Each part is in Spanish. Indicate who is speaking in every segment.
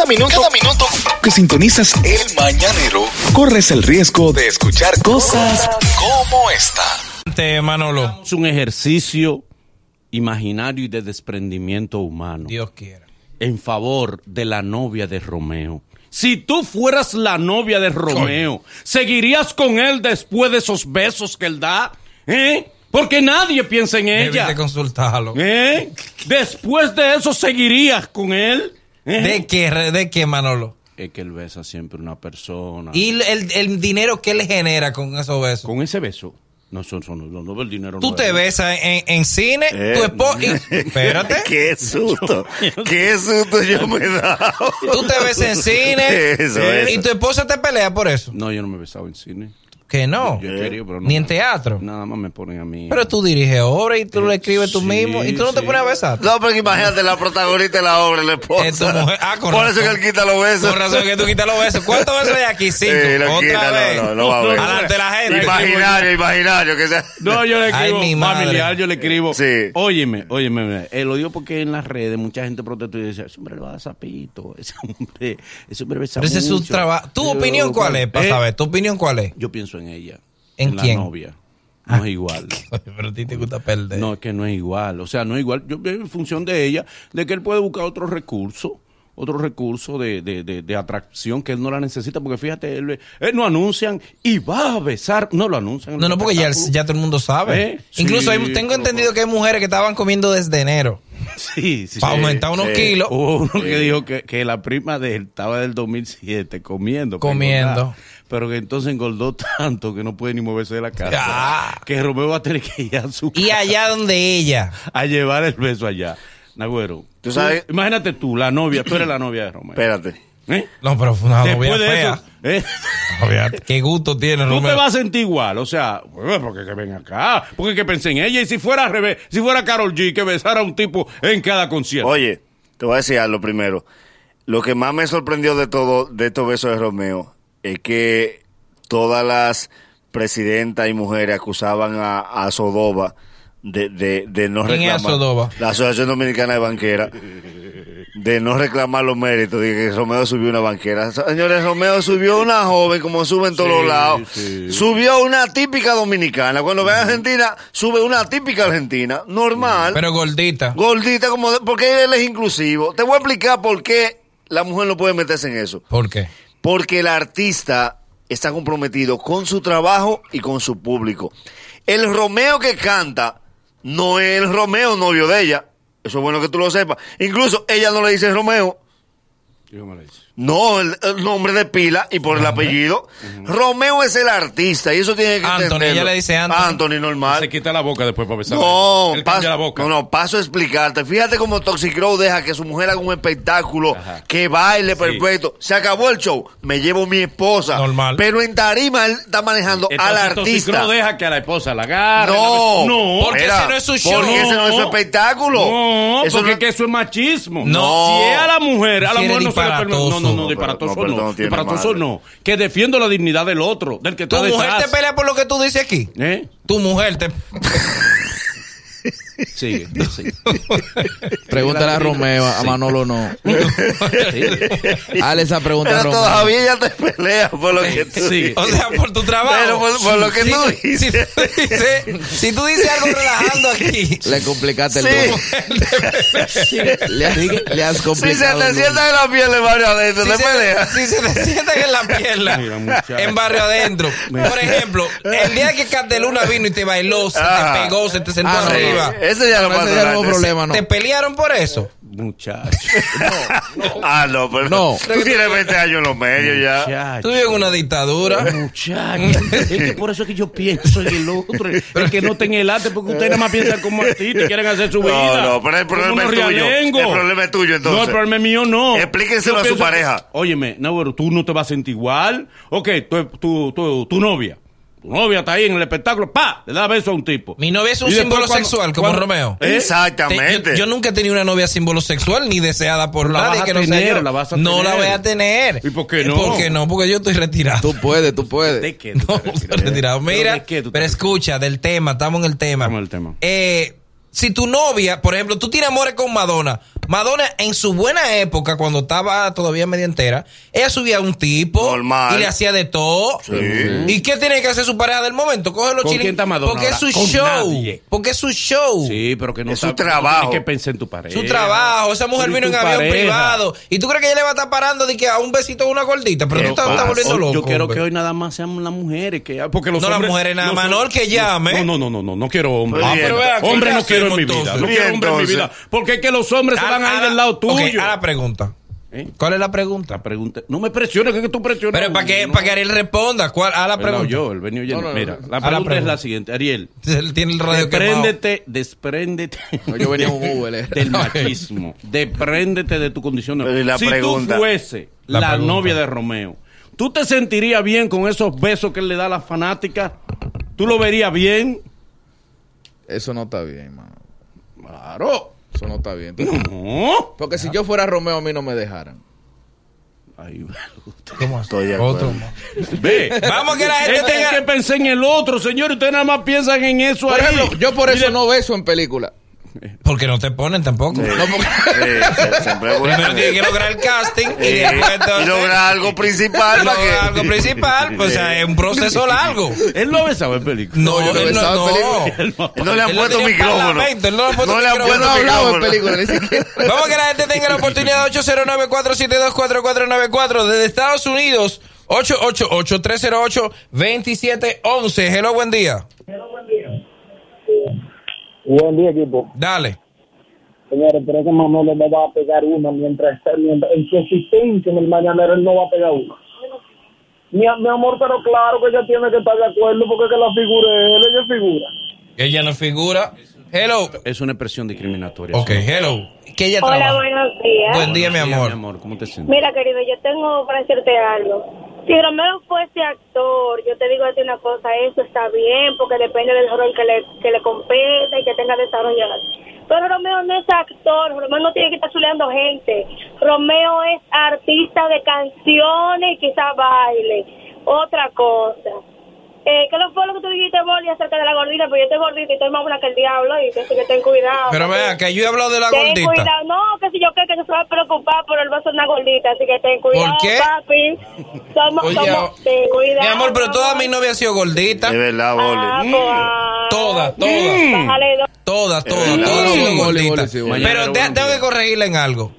Speaker 1: Cada minuto, cada minuto que sintonizas el mañanero, corres el riesgo de escuchar cosas como esta.
Speaker 2: Manolo.
Speaker 3: Es un ejercicio imaginario y de desprendimiento humano
Speaker 2: Dios quiera.
Speaker 3: en favor de la novia de Romeo. Si tú fueras la novia de Romeo, ¿seguirías con él después de esos besos que él da? ¿Eh? Porque nadie piensa en ella.
Speaker 2: Debiste consultarlo.
Speaker 3: ¿Eh? Después de eso, ¿seguirías con él? ¿Eh?
Speaker 2: ¿De qué, de qué, Manolo?
Speaker 3: Es que él besa siempre a una persona.
Speaker 2: Y el, el dinero que él genera con esos besos.
Speaker 3: con ese beso, no son, son no, no, el dinero.
Speaker 2: Tú
Speaker 3: no
Speaker 2: te
Speaker 3: es.
Speaker 2: besas en, en cine, tu esposa. Espérate.
Speaker 4: Qué susto, qué susto yo me he dado.
Speaker 2: Tú te besas en cine.
Speaker 4: Eso,
Speaker 2: Y
Speaker 4: eso.
Speaker 2: tu esposa te pelea por eso.
Speaker 3: No, yo no me he besado en cine.
Speaker 2: Que no.
Speaker 3: Yo he querido, pero no
Speaker 2: Ni en teatro.
Speaker 3: Nada más me ponen a mí.
Speaker 2: Pero tú diriges obra y tú lo escribes tú
Speaker 3: Sí,
Speaker 2: mismo. Y tú no te
Speaker 3: sí.
Speaker 2: pones a besar.
Speaker 4: No, pero imagínate la protagonista de la obra, la esposa.
Speaker 2: Es tu mujer. Ah, con
Speaker 4: Por eso que él quita los besos.
Speaker 2: Con razón que tú quitas los besos. ¿Cuántos besos hay aquí? Cinco.
Speaker 4: Sí, lo
Speaker 2: Otra
Speaker 4: quita,
Speaker 2: vez.
Speaker 4: no, no, no va a ver.
Speaker 2: Adelante la gente.
Speaker 4: Imaginario, imaginario, que sea.
Speaker 3: No, yo le
Speaker 2: Ay,
Speaker 3: escribo
Speaker 2: mi madre.
Speaker 3: familiar, yo le escribo.
Speaker 4: Sí.
Speaker 3: Óyeme, óyeme, eh, lo digo porque en las redes mucha gente protestó y decía, ese hombre le va a dar sapito, ese hombre, ese hombre besa
Speaker 2: Pero ese es su
Speaker 3: mucho".
Speaker 2: trabajo. ¿Tu opinión cuál es? Para
Speaker 3: eh,
Speaker 2: saber. ¿Tu opinión cuál es?
Speaker 3: Yo pienso en ella.
Speaker 2: ¿En
Speaker 3: la
Speaker 2: quién?
Speaker 3: novia. No es igual.
Speaker 2: Pero a ti te gusta perder.
Speaker 3: No, es que no es igual. O sea, no es igual. Yo veo en función de ella, de que él puede buscar otro recurso, otro recurso de, de, de, de atracción que él no la necesita, porque fíjate, él, él no anuncian y va a besar, no lo anuncian. en
Speaker 2: No, no, porque ya, ya todo el mundo sabe.
Speaker 3: ¿Eh?
Speaker 2: Incluso
Speaker 3: Sí,
Speaker 2: hay- tengo entendido que hay mujeres que estaban comiendo desde enero
Speaker 3: Sí, sí.
Speaker 2: para
Speaker 3: sí.
Speaker 2: aumentar unos
Speaker 4: sí.
Speaker 2: kilos.
Speaker 3: Hubo uno que dijo que, que la prima de él estaba del 2007 comiendo.
Speaker 2: Comiendo.
Speaker 3: Pero que entonces engordó tanto que no puede ni moverse de la casa.
Speaker 2: Ah.
Speaker 3: Que Romeo va a tener que ir a su
Speaker 2: Y
Speaker 3: casa
Speaker 2: allá donde ella.
Speaker 3: a llevar el beso allá. Nagüero.
Speaker 4: Tú sabes-
Speaker 3: Imagínate tú, la novia, tú eres la novia de Romeo.
Speaker 4: Espérate.
Speaker 3: ¿Eh?
Speaker 2: No, pero fue una novia
Speaker 3: Después de
Speaker 2: fea.
Speaker 3: eso, ¿eh?
Speaker 2: Novia, Qué gusto tiene,
Speaker 3: tú te
Speaker 2: Romeo.
Speaker 3: vas a sentir igual. O sea, porque que ven acá. Porque que pensé en ella. Y si fuera al revés, si fuera Carol G, que besara a un tipo en cada concierto.
Speaker 4: Oye, te voy a decir algo primero. Lo que más me sorprendió de todo, de estos besos de Romeo, es que todas las presidentas y mujeres acusaban a, a Sodova de, de, de no
Speaker 2: ¿Quién es
Speaker 4: reclamar.
Speaker 2: Sodova?
Speaker 4: La Asociación Dominicana de Banquera. De no reclamar los méritos, de que Romeo subió una banquera. Señores, Romeo subió una joven, como sube en todos
Speaker 3: Sí,
Speaker 4: los lados.
Speaker 3: sí.
Speaker 4: Subió una típica dominicana. Cuando ve a Argentina, sube una típica argentina. Normal.
Speaker 2: Pero gordita.
Speaker 4: Gordita, como de- porque él es inclusivo. Te voy a explicar por qué la mujer no puede meterse en eso.
Speaker 2: ¿Por qué?
Speaker 4: Porque el artista está comprometido con su trabajo y con su público. El Romeo que canta no es el Romeo novio de ella. Eso es bueno que tú lo sepas. Incluso ella no le dice Romeo.
Speaker 3: Yo me lo hice.
Speaker 4: No, el, el nombre de pila y por el apellido. Romeo es el artista y eso tiene que
Speaker 2: Anthony,
Speaker 4: entenderlo.
Speaker 2: ella le dice Anthony.
Speaker 4: normal.
Speaker 3: Se quita la boca después para besar.
Speaker 4: No,
Speaker 3: Él
Speaker 4: paso,
Speaker 3: cambia la boca.
Speaker 4: no, no, paso a explicarte. Fíjate cómo Toxic Crow deja que su mujer haga un espectáculo,
Speaker 3: Ajá.
Speaker 4: que baile
Speaker 3: Sí.
Speaker 4: perfecto. Se acabó el show, me llevo mi esposa.
Speaker 2: Normal.
Speaker 4: Pero en tarima él está manejando al artista.
Speaker 3: Toxicro deja que a la esposa la agarre.
Speaker 4: No,
Speaker 3: la- no.
Speaker 2: Porque
Speaker 4: Mira,
Speaker 2: ese no es su show.
Speaker 4: Porque ese no es su espectáculo.
Speaker 3: No,
Speaker 4: Eso
Speaker 3: porque
Speaker 4: no-
Speaker 3: que eso es machismo.
Speaker 2: No.
Speaker 3: Si es a la mujer, a la mujer no se le permite. No, no, no,
Speaker 2: disparatoso.
Speaker 3: disparatoso no.
Speaker 4: no
Speaker 3: disparatoso no. Que defiendo la dignidad del otro, del que
Speaker 2: ¿Tu
Speaker 3: está
Speaker 2: mujer
Speaker 3: detrás.
Speaker 2: te pelea por lo que tú dices aquí?
Speaker 3: ¿Eh?
Speaker 2: Tu mujer te...
Speaker 3: Sigue, sigue.
Speaker 5: Pregúntale a Romeo, a Manolo no. Hale esa pregunta a
Speaker 4: Pero
Speaker 5: Romeo.
Speaker 4: todavía ella te pelea por lo que tú
Speaker 3: Sí.
Speaker 4: dices.
Speaker 2: O sea, por tu trabajo.
Speaker 4: Pero por- por lo que
Speaker 2: Si
Speaker 4: tú
Speaker 2: Si,
Speaker 4: dices.
Speaker 2: tú dices- si tú dices algo relajando aquí.
Speaker 5: Le complicaste el
Speaker 4: Sí.
Speaker 5: Le has, le has
Speaker 4: Si se
Speaker 5: complicado.
Speaker 4: te
Speaker 5: el doble.
Speaker 4: sienta en la piel de Mario adentro,
Speaker 2: Si
Speaker 4: te
Speaker 2: se,
Speaker 4: pelea.
Speaker 2: si se te sientan en la
Speaker 3: Mira, muchacho.
Speaker 2: en barrio adentro. Por ejemplo, el día que Candeluna vino y te bailó, se
Speaker 4: Ah.
Speaker 2: te pegó, se te sentó
Speaker 5: Ah, no.
Speaker 2: arriba.
Speaker 4: Ese ya no
Speaker 5: No, ese
Speaker 4: pasa
Speaker 5: ya
Speaker 4: nada.
Speaker 5: no hubo problema, no.
Speaker 2: ¿Te pelearon por eso?
Speaker 3: Muchacho.
Speaker 4: Ah, no, pero
Speaker 5: No.
Speaker 4: tú tienes 20 años en los medios ya.
Speaker 3: Muchacho.
Speaker 2: Tú vives en una dictadura.
Speaker 3: Muchacho, es que por eso es que yo pienso en el otro, el que no tenga el arte, porque ustedes nada más piensan como artistas y quieren hacer su vida.
Speaker 4: No, no, pero el problema es tuyo. El problema es tuyo, entonces.
Speaker 3: No, el problema es mío, no.
Speaker 4: Explíquenselo
Speaker 3: Yo
Speaker 4: a su pareja.
Speaker 3: Óyeme, Nahuero, tú no te vas a sentir igual. Ok, tu, tu, tu, tu novia. Tu novia está ahí en el espectáculo, ¡pa! Le da beso a un tipo.
Speaker 2: Mi novia es un símbolo
Speaker 3: cuando-
Speaker 2: sexual, como
Speaker 3: cuando-
Speaker 2: Romeo.
Speaker 3: ¿Eh?
Speaker 4: Exactamente.
Speaker 2: Te- yo, yo nunca he tenido una novia símbolo sexual ni deseada por
Speaker 3: La
Speaker 2: nadie que no sea
Speaker 3: tener,
Speaker 2: yo.
Speaker 3: la vas a
Speaker 2: no
Speaker 3: tener.
Speaker 2: la voy a tener.
Speaker 3: ¿Y por qué no?
Speaker 2: ¿Por qué no? Porque yo estoy retirado.
Speaker 5: Tú puedes, tú puedes.
Speaker 3: ¿De qué? tú
Speaker 2: No, estoy retirado.
Speaker 3: ¿Pero
Speaker 2: Mira,
Speaker 3: de qué tú te
Speaker 2: pero
Speaker 3: refieres?
Speaker 2: escucha, del tema, estamos en el tema.
Speaker 3: Estamos en el tema.
Speaker 2: Eh, si tu novia, por ejemplo, tú tienes amores con Madonna, Madonna, en su buena época, cuando estaba todavía media entera, ella subía a un tipo
Speaker 4: Normal.
Speaker 2: y le hacía de todo. ¿Y qué tiene que hacer su pareja del momento? Coge los
Speaker 3: ¿Con
Speaker 2: chilis-
Speaker 3: quién está Madonna
Speaker 2: Porque es su
Speaker 3: ahora?
Speaker 2: Show.
Speaker 3: nadie.
Speaker 2: Porque es su show.
Speaker 3: Sí, pero que no
Speaker 4: Es su trabajo.
Speaker 3: Tienes que pensar en tu pareja.
Speaker 2: Su trabajo, esa mujer vino en avión privado. ¿Y tú crees que ella le va a estar parando de que a un besito a una gordita? Pero tú
Speaker 3: ¿Qué
Speaker 2: estás, volviendo loco.
Speaker 3: Yo quiero
Speaker 2: hombre.
Speaker 3: que hoy nada más sean las mujeres que porque los
Speaker 2: No, las mujeres nada
Speaker 3: no
Speaker 2: más,
Speaker 3: son-
Speaker 2: no, que llame.
Speaker 3: No, no, no, no, no, no quiero hombres.
Speaker 4: Ah, pero
Speaker 2: vea, ¿qué
Speaker 3: hombres no
Speaker 2: hacemos
Speaker 3: quiero en mi vida. No quiero hombres en mi vida, porque es que los hombres se van a ir del lado tuyo.
Speaker 2: ahora pregunta.
Speaker 3: ¿Eh?
Speaker 2: ¿Cuál es la pregunta?
Speaker 3: La pregunta, no me presiones, que es que tú presionas.
Speaker 2: Pero para que,
Speaker 3: No.
Speaker 2: para que Ariel responda, ¿cuál? A la
Speaker 3: Pero
Speaker 2: pregunta.
Speaker 3: yo, el venio lleno.
Speaker 5: No, no, no.
Speaker 3: Mira,
Speaker 5: A
Speaker 3: la
Speaker 2: la
Speaker 3: pregunta es
Speaker 2: pregunta.
Speaker 3: la siguiente, Ariel.
Speaker 2: Él tiene el radio quemado.
Speaker 3: Despréndete, despréndete
Speaker 5: No, yo venía en un Uber, eh.
Speaker 3: del machismo. Despréndete de tu condición. de-
Speaker 4: la
Speaker 3: si
Speaker 4: pregunta.
Speaker 3: tú fuese
Speaker 2: La
Speaker 3: la,
Speaker 2: pregunta.
Speaker 3: novia de Romeo, ¿tú te sentirías bien con esos besos que él le da a las fanáticas? ¿Tú lo verías bien?
Speaker 5: Eso no está bien, mano.
Speaker 3: Claro.
Speaker 5: Eso no está bien.
Speaker 3: No.
Speaker 5: Porque si yo fuera Romeo, a mí no me dejaran.
Speaker 3: Ay,
Speaker 2: ¿Cómo?
Speaker 4: Estoy.
Speaker 2: Otro
Speaker 3: ve.
Speaker 2: Vamos que la gente
Speaker 3: Este es
Speaker 2: tenga-
Speaker 3: que pensé en el otro, señor. Ustedes nada más piensan en eso
Speaker 5: Por
Speaker 3: ahí.
Speaker 5: ejemplo, yo por eso no beso en película.
Speaker 2: Porque no te ponen tampoco.
Speaker 4: Sí,
Speaker 5: No, porque-
Speaker 4: sí, siempre es bueno.
Speaker 2: Primero tienes que lograr el casting y
Speaker 4: Sí,
Speaker 2: después entonces-
Speaker 4: y lograr algo principal
Speaker 2: y lograr
Speaker 4: que
Speaker 2: algo principal. Pues o sea, es un proceso largo.
Speaker 3: Él no besaba en película.
Speaker 2: No,
Speaker 5: yo no he
Speaker 2: él no,
Speaker 5: besado en
Speaker 2: no.
Speaker 5: película.
Speaker 4: no le han
Speaker 2: Él no
Speaker 4: puesto micrófono.
Speaker 2: él no le han puesto
Speaker 4: No le han
Speaker 5: yo
Speaker 2: micrófono.
Speaker 5: no en
Speaker 4: micrófono.
Speaker 5: película, ni siquiera.
Speaker 2: Vamos que la gente tenga la oportunidad 809-472-4494 desde Estados Unidos 888-308-2711. Hello, buen día.
Speaker 6: Buen día, equipo.
Speaker 2: Dale.
Speaker 6: Señores, pero ese Manolo no va a pegar una mientras esté mientras- en su existencia en el mañanero, él no va a pegar una. Mi, mi amor, pero claro que ella tiene que estar de acuerdo porque es que la figura es él, ella es figura.
Speaker 2: Ella no figura. Hello.
Speaker 3: Es una expresión discriminatoria.
Speaker 2: Ok,
Speaker 3: sí.
Speaker 2: hello. Que ella
Speaker 7: Hola,
Speaker 2: trabaja.
Speaker 7: buenos días.
Speaker 2: Buen día, mi amor.
Speaker 3: mi amor, ¿cómo te sientes?
Speaker 7: Mira, querido, yo tengo para decirte algo. Si Romeo fuese actor, yo te digo a una cosa, eso está bien, porque depende del rol que le, que le compete y que tenga desarrollado. Pero Romeo no es actor, Romeo no tiene que estar chuleando gente. Romeo es artista de canciones y quizá baile. Otra cosa. Eh, ¿Qué lo fue lo que tú dijiste, Boli, acerca de la gordita? Pues yo estoy gordita y estoy más buena que el diablo y que, que ten cuidado.
Speaker 2: Pero vea, que yo he hablado de la
Speaker 7: Ten
Speaker 2: gordita.
Speaker 7: cuidado, no, que si yo creo que se va a preocupar por el beso de una gordita, así que ten cuidado,
Speaker 2: qué?
Speaker 7: papi. Somos,
Speaker 2: Oye,
Speaker 7: somos, ten cuidado.
Speaker 2: Mi amor, pero toda mi novia ha sido gordita.
Speaker 4: De verdad,
Speaker 7: Ah,
Speaker 4: Boli.
Speaker 7: ah,
Speaker 2: Todas, todas. Todas, todas, todas gorditas. Pero tengo que corregirle en algo.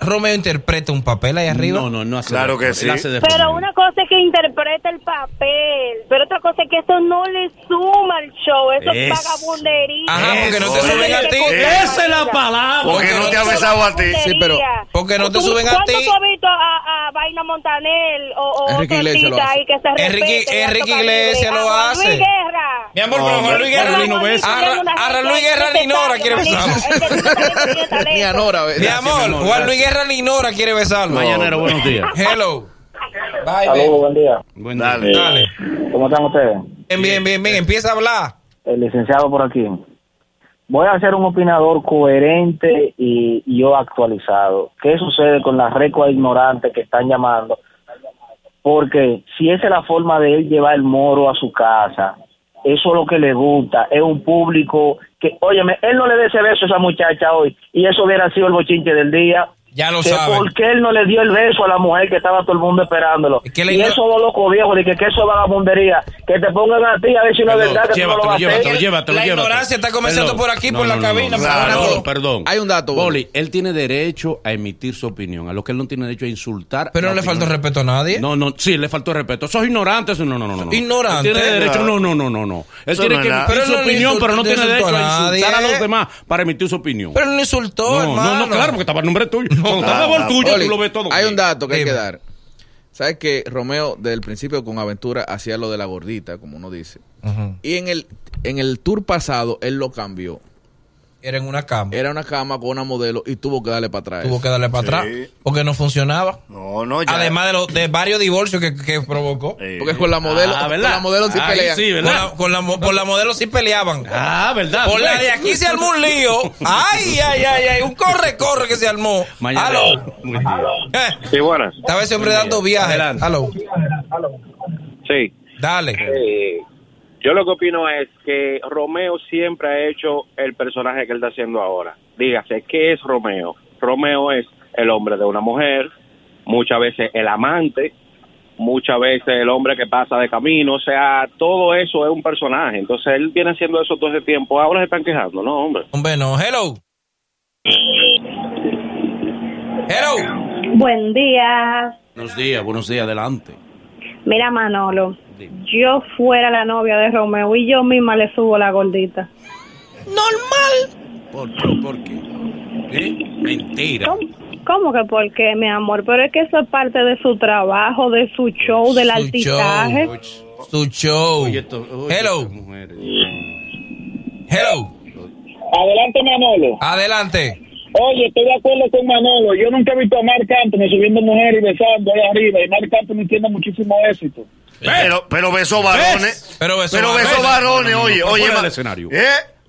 Speaker 2: Romeo interpreta un papel ahí arriba.
Speaker 3: No, no, no hace
Speaker 4: Claro
Speaker 3: de-
Speaker 4: que sí.
Speaker 3: él hace de
Speaker 7: Pero
Speaker 3: Romeo.
Speaker 7: una cosa es que interpreta el papel, pero otra cosa es que eso no le suma al show, eso es,
Speaker 3: Es-
Speaker 7: vagabundería.
Speaker 2: Ajá, porque no te
Speaker 4: Eso.
Speaker 2: suben a ti.
Speaker 3: Esa es la palabra.
Speaker 4: Porque no te ha besado a ti.
Speaker 5: Sí, pero-
Speaker 2: Porque no te
Speaker 7: ¿Tú-
Speaker 2: suben a
Speaker 7: ¿Cuándo
Speaker 2: ti?
Speaker 7: tú has visto a, a Vaina Montanel o, o
Speaker 5: Enrique Iglesias lo hace.
Speaker 7: ahí que se
Speaker 2: Enrique-
Speaker 7: respete,
Speaker 2: Enrique? Iglesias lo hace.
Speaker 7: Luis Guerra.
Speaker 2: Mi amor, pero Juan Luis Guerra
Speaker 3: Juan Luis no besa.
Speaker 2: A Ra- a Ra- Luis Guerra ni Nora quiere besar.
Speaker 5: Ni a Nora.
Speaker 2: Mi amor, Juan Luis Guerra ni Nora quiere besarlo.
Speaker 3: Mañanero, buenos días.
Speaker 2: Hello. Bye,
Speaker 6: Saludos, buen día.
Speaker 3: Buen
Speaker 4: Dale.
Speaker 3: día.
Speaker 2: Dale.
Speaker 6: ¿Cómo están ustedes?
Speaker 2: Bien, bien, bien, bien. Empieza a hablar.
Speaker 6: El licenciado por aquí. Voy a ser un opinador coherente y, yo actualizado. ¿Qué sucede con las recua ignorantes que están llamando? Porque si esa es la forma de él llevar el moro a su casa, eso es lo que le gusta, es un público que, óyeme, él no le dé ese beso a esa muchacha hoy y eso hubiera sido el bochinche del día.
Speaker 2: Ya lo
Speaker 6: que
Speaker 2: saben.
Speaker 6: ¿Por qué él no le dio el beso a la mujer que estaba todo el mundo esperándolo?
Speaker 2: Es que le
Speaker 6: y esos dos locos viejos, de que, que eso es vagabundería, que te pongan a ti a ver si no es
Speaker 3: Perdón,
Speaker 6: verdad que tú no lo
Speaker 3: llévatelo, llévatelo, llévatelo,
Speaker 2: La
Speaker 3: llévatelo.
Speaker 2: ignorancia está comenzando por aquí, por la cabina,
Speaker 4: pero
Speaker 3: Perdón,
Speaker 2: no.
Speaker 3: perdón.
Speaker 5: Hay un dato, Boli.
Speaker 3: Él tiene derecho a emitir su opinión. A lo que él no tiene derecho a insultar.
Speaker 2: Pero no le faltó respeto a nadie.
Speaker 3: No, no, sí, le faltó respeto. Sos ignorante. eso No, no, no, no. no.
Speaker 2: Ignorante.
Speaker 3: Él tiene derecho. No, no, no, no, no. Él
Speaker 4: Eso
Speaker 3: tiene
Speaker 4: no
Speaker 3: que emitir su
Speaker 2: no
Speaker 3: opinión, pero no
Speaker 2: no
Speaker 3: tiene derecho
Speaker 2: a
Speaker 3: insultar a los demás para emitir su opinión.
Speaker 2: Pero no insultó,
Speaker 3: no, no, no, claro, porque estaba el nombre tuyo. Cuando está a favor tuyo,
Speaker 5: Oli,
Speaker 3: tú lo ves todo.
Speaker 5: hay
Speaker 3: bien.
Speaker 5: un dato que hay que dar. ¿Sabes que Romeo, desde el principio con Aventura, hacía lo de la gordita, como uno dice? Y en el, en el tour pasado, él lo cambió.
Speaker 2: Era en una cama.
Speaker 5: Era una cama con una modelo y tuvo que darle para atrás.
Speaker 2: Tuvo que darle para
Speaker 4: Sí.
Speaker 2: atrás porque no funcionaba.
Speaker 4: No, no, ya.
Speaker 2: Además de, los de varios divorcios que, que provocó.
Speaker 5: Porque con la modelo,
Speaker 3: Ah,
Speaker 5: con la modelo sí
Speaker 3: Ay,
Speaker 5: pelean.
Speaker 3: sí,
Speaker 2: Con
Speaker 3: ¿verdad?
Speaker 2: la, con la por la modelo sí peleaban.
Speaker 3: Ah, ¿verdad?
Speaker 2: Por la de aquí se armó un lío. Ay, ay, ay, ay. Un corre-corre que se armó.
Speaker 3: Mañana.
Speaker 2: Aló. Eh,
Speaker 8: Sí, buenas.
Speaker 2: Estaba ese hombre dando viajes.
Speaker 3: Adelante.
Speaker 2: Aló.
Speaker 8: Sí.
Speaker 2: Dale.
Speaker 8: Eh, Yo lo que opino es que Romeo siempre ha hecho el personaje que él está haciendo ahora. Dígase, ¿qué es Romeo? Romeo es el hombre de una mujer, muchas veces el amante, muchas veces el hombre que pasa de camino, o sea, todo eso es un personaje. Entonces él viene haciendo eso todo ese tiempo. Ahora se están quejando, ¿no, hombre?
Speaker 2: Hombre, no. Hello. Hello.
Speaker 7: Buen día.
Speaker 3: Buenos días, buenos días, adelante.
Speaker 7: Mira, Manolo, yo fuera la novia de Romeo y yo misma le subo la gordita.
Speaker 2: Normal.
Speaker 3: ¿Por qué? ¿Por qué? ¿Eh? Mentira.
Speaker 7: ¿Cómo, cómo que por qué, mi amor? Pero es que eso es parte de su trabajo, de su show, del
Speaker 2: Su
Speaker 7: altizaje.
Speaker 2: show. Su show.
Speaker 3: Oye, esto- oye,
Speaker 2: Hello. Hello.
Speaker 9: Adelante, Manolo.
Speaker 2: Adelante.
Speaker 9: Oye, estoy de acuerdo con Manolo. Yo nunca he visto a Marc Anthony subiendo mujeres y besando ahí arriba. Y Marc Anthony tiene muchísimo éxito.
Speaker 4: Pero, pero besó varones.
Speaker 2: Pero besó
Speaker 4: Pero
Speaker 2: varones.
Speaker 4: besó varones,
Speaker 3: No, no, no,
Speaker 4: oye, oye.
Speaker 3: fuera del escenario.
Speaker 4: ¿Eh?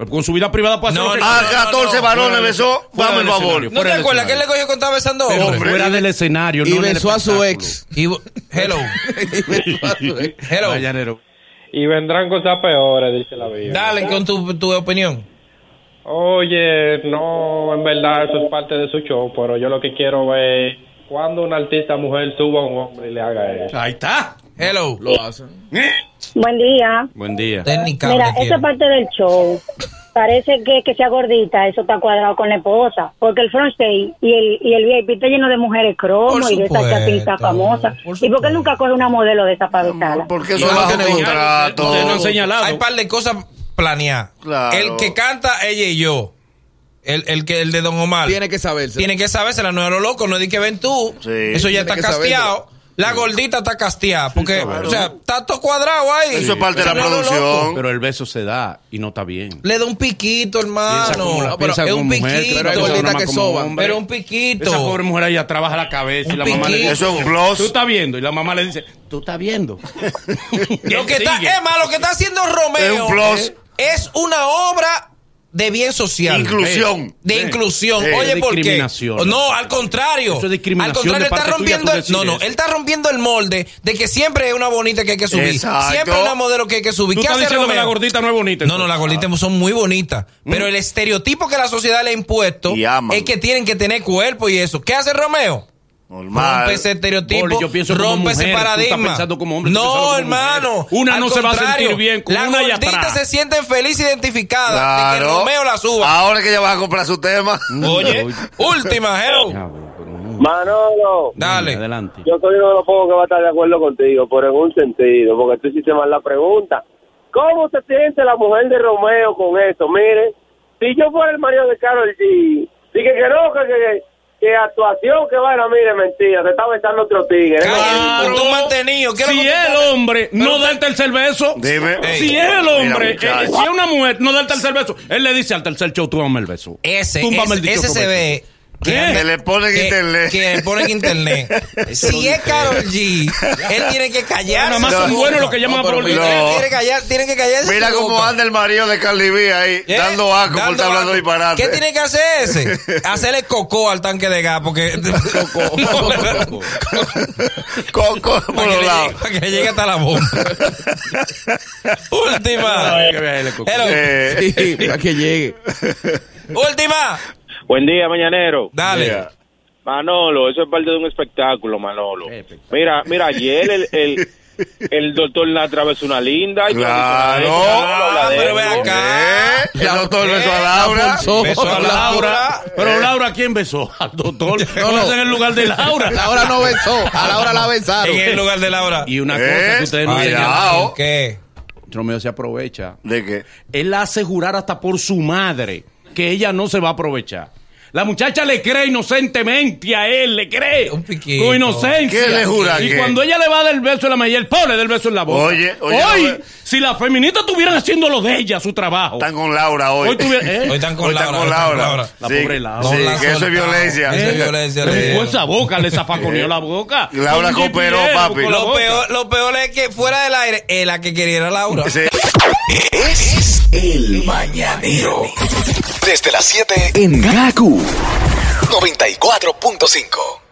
Speaker 3: Con su vida privada puede hacer
Speaker 2: No,
Speaker 4: A
Speaker 3: quiera.
Speaker 4: 14 varones besó. Vamos, el favor.
Speaker 2: ¿No te acuerdas que él le cogió cuando estaba besando
Speaker 3: Pero
Speaker 2: hombres?
Speaker 3: fuera del escenario.
Speaker 5: Y besó a su ex.
Speaker 2: Hello.
Speaker 5: Y besó a su ex.
Speaker 2: Hello.
Speaker 10: Y vendrán cosas peores, dice la Biblia.
Speaker 2: Dale con tu, tu opinión.
Speaker 10: Oye, no, en verdad eso es parte de su show, pero yo lo que quiero es cuando una artista mujer suba a un hombre y le haga eso.
Speaker 3: Ahí está.
Speaker 2: Hello.
Speaker 5: Lo hacen.
Speaker 7: Buen día.
Speaker 3: Buen día.
Speaker 2: Técnicamente.
Speaker 7: Mira, esa parte del show, parece que que sea gordita, eso está cuadrado con la esposa, porque el front stage y el, y el VIP está lleno de mujeres cromo y de esas chatitas famosas.
Speaker 2: por
Speaker 7: ¿Y por qué nunca coge una modelo de esa para?
Speaker 4: Porque eso
Speaker 5: no tiene
Speaker 4: contrato.
Speaker 3: No han señalado.
Speaker 2: Hay un par de cosas planeadas.
Speaker 4: Claro.
Speaker 2: El que canta ella y yo. El, el que el de Don Omar.
Speaker 5: Tiene que saberse.
Speaker 2: Tiene que saberse, la no lo loco, no es de que ven tú.
Speaker 4: Sí.
Speaker 2: Eso ya está casteado. La gordita está casteada. Porque, o sea, está todo cuadrado ahí.
Speaker 4: Eso es parte de la producción.
Speaker 2: loco.
Speaker 3: Pero el beso se da y no está bien.
Speaker 2: Le da un piquito, hermano. No, pero es un piquito.
Speaker 5: pero que
Speaker 2: un piquito.
Speaker 3: Esa pobre mujer ella trabaja la cabeza y
Speaker 2: Un
Speaker 3: la mamá le dice,
Speaker 2: piquito.
Speaker 4: Eso es un plus.
Speaker 3: tú estás viendo. Y la mamá le dice, tú estás viendo.
Speaker 2: Lo que está, más, lo que está haciendo Romeo
Speaker 4: Es un plus.
Speaker 2: es una obra de bien social.
Speaker 4: Inclusión.
Speaker 2: De
Speaker 3: Sí.
Speaker 2: inclusión.
Speaker 4: Sí.
Speaker 2: Oye, ¿por qué?
Speaker 3: discriminación.
Speaker 2: No, al contrario.
Speaker 3: Eso es discriminación
Speaker 2: Al contrario, él está rompiendo el, no, no,
Speaker 3: eso.
Speaker 2: él está rompiendo el molde de que siempre es una bonita que hay que subir.
Speaker 4: Exacto.
Speaker 2: Siempre es una modelo que hay que subir.
Speaker 3: Tú
Speaker 2: ¿Qué
Speaker 3: estás
Speaker 2: hace
Speaker 3: diciendo que la gordita no es bonita.
Speaker 2: No, no, las gorditas son muy bonitas. Pero el estereotipo que la sociedad le ha impuesto es que tienen que tener cuerpo y eso. ¿Qué hace Romeo?
Speaker 4: Normal.
Speaker 2: Rompe ese estereotipo,
Speaker 3: Boli, yo pienso
Speaker 2: rompe ese
Speaker 3: mujer,
Speaker 2: paradigma.
Speaker 3: pensando como hombre,
Speaker 2: no,
Speaker 3: como
Speaker 2: hermano.
Speaker 3: mujer. Una no se va a sentir bien con
Speaker 2: la
Speaker 3: una
Speaker 2: gordita
Speaker 3: atrás.
Speaker 2: se sienten feliz identificada de que
Speaker 4: Claro.
Speaker 2: Romeo la suba.
Speaker 4: Ahora que ella va a comprar su tema.
Speaker 2: Oye, última.
Speaker 3: Ya, no.
Speaker 11: Manolo,
Speaker 2: Dale.
Speaker 3: Adelante.
Speaker 11: yo soy uno de los pocos que va a estar de acuerdo contigo, pero en un sentido, porque tú hiciste mal la pregunta. ¿Cómo se siente la mujer de Romeo con eso? Mire, si yo fuera el marido de Carol G, dije que no, que, que, que actuación, que vaina, mire, mentira, te está besando otro tigre.
Speaker 2: Con tu mantenido. ¿qué es
Speaker 3: Si
Speaker 2: tú
Speaker 3: el hombre no da el tercer beso,
Speaker 4: Dime.
Speaker 3: si es el hombre, eh,
Speaker 4: muchacho.
Speaker 3: si es una mujer, no da el tercer beso, él le dice al tercer show, tú dame el beso.
Speaker 2: Ese, ese, ese se ve.
Speaker 3: ¿Qué?
Speaker 4: Que le ponen
Speaker 2: que-
Speaker 4: internet.
Speaker 2: Que le ponen internet. si es Carol G, él tiene que callarse.
Speaker 3: Nada más son buenos los que llaman a
Speaker 4: No.
Speaker 2: tiene que callar, tiene que callarse.
Speaker 4: Mira cómo
Speaker 2: boca.
Speaker 4: anda el marido de Carly B ahí,
Speaker 2: ¿Eh?
Speaker 4: dando asco por estar hablando disparate.
Speaker 2: ¿Qué tiene que hacer ese? Hacerle cocó al tanque de gas, porque.
Speaker 4: Coco por
Speaker 2: para, que
Speaker 4: los lados.
Speaker 2: para que llegue hasta la bomba. Última.
Speaker 4: Eh,
Speaker 5: Sí, para que llegue.
Speaker 2: Última.
Speaker 8: Buen día, mañanero.
Speaker 2: Dale.
Speaker 4: mira,
Speaker 8: Manolo, eso es parte de un espectáculo, Manolo.
Speaker 3: Espectáculo.
Speaker 8: Mira, mira, ayer el, el, el doctor Natra besó una linda. y
Speaker 4: Claro.
Speaker 8: dije, "Ah,
Speaker 2: pero ve
Speaker 8: Debo".
Speaker 2: acá.
Speaker 4: ¿eh? El doctor besó a Laura.
Speaker 2: Besó a Laura.
Speaker 3: Pero Laura, ¿quién besó? Al doctor.
Speaker 5: No,
Speaker 3: No,
Speaker 5: no.
Speaker 3: en el lugar de Laura.
Speaker 5: Laura no besó. A Laura la besaron.
Speaker 2: En el lugar de Laura.
Speaker 3: Y una
Speaker 4: Eh,
Speaker 3: cosa que ustedes no
Speaker 4: cuidado.
Speaker 2: ¿Qué?
Speaker 3: Romeo se aprovecha.
Speaker 4: ¿De qué?
Speaker 3: Él la hace jurar hasta por su madre que ella no se va a aprovechar. La muchacha le cree inocentemente a él, le cree.
Speaker 2: Un piquito.
Speaker 3: Con inocencia.
Speaker 4: ¿Qué le jura
Speaker 3: Y
Speaker 4: que?
Speaker 3: cuando ella le va a dar el beso en la mejilla, él pone del beso en la boca.
Speaker 4: Oye, oye,
Speaker 3: Hoy,
Speaker 4: no
Speaker 3: si las feministas estuvieran haciendo lo de ella, su trabajo.
Speaker 4: Están con Laura hoy.
Speaker 3: Hoy tuviera- ¿eh?
Speaker 2: Hoy están con
Speaker 4: Hoy están
Speaker 2: Laura.
Speaker 4: con
Speaker 2: hoy están
Speaker 4: Laura.
Speaker 3: La pobre Laura.
Speaker 4: Sí, que eso es violencia.
Speaker 2: Eso es violencia.
Speaker 3: Le esa boca, le zafaconeó la boca.
Speaker 4: Laura cooperó, papi.
Speaker 2: Lo peor, lo peor es que fuera del aire, es la que quería era Laura.
Speaker 4: Sí.
Speaker 1: Es el mañanero. Desde las 7 en Gaku 94.5.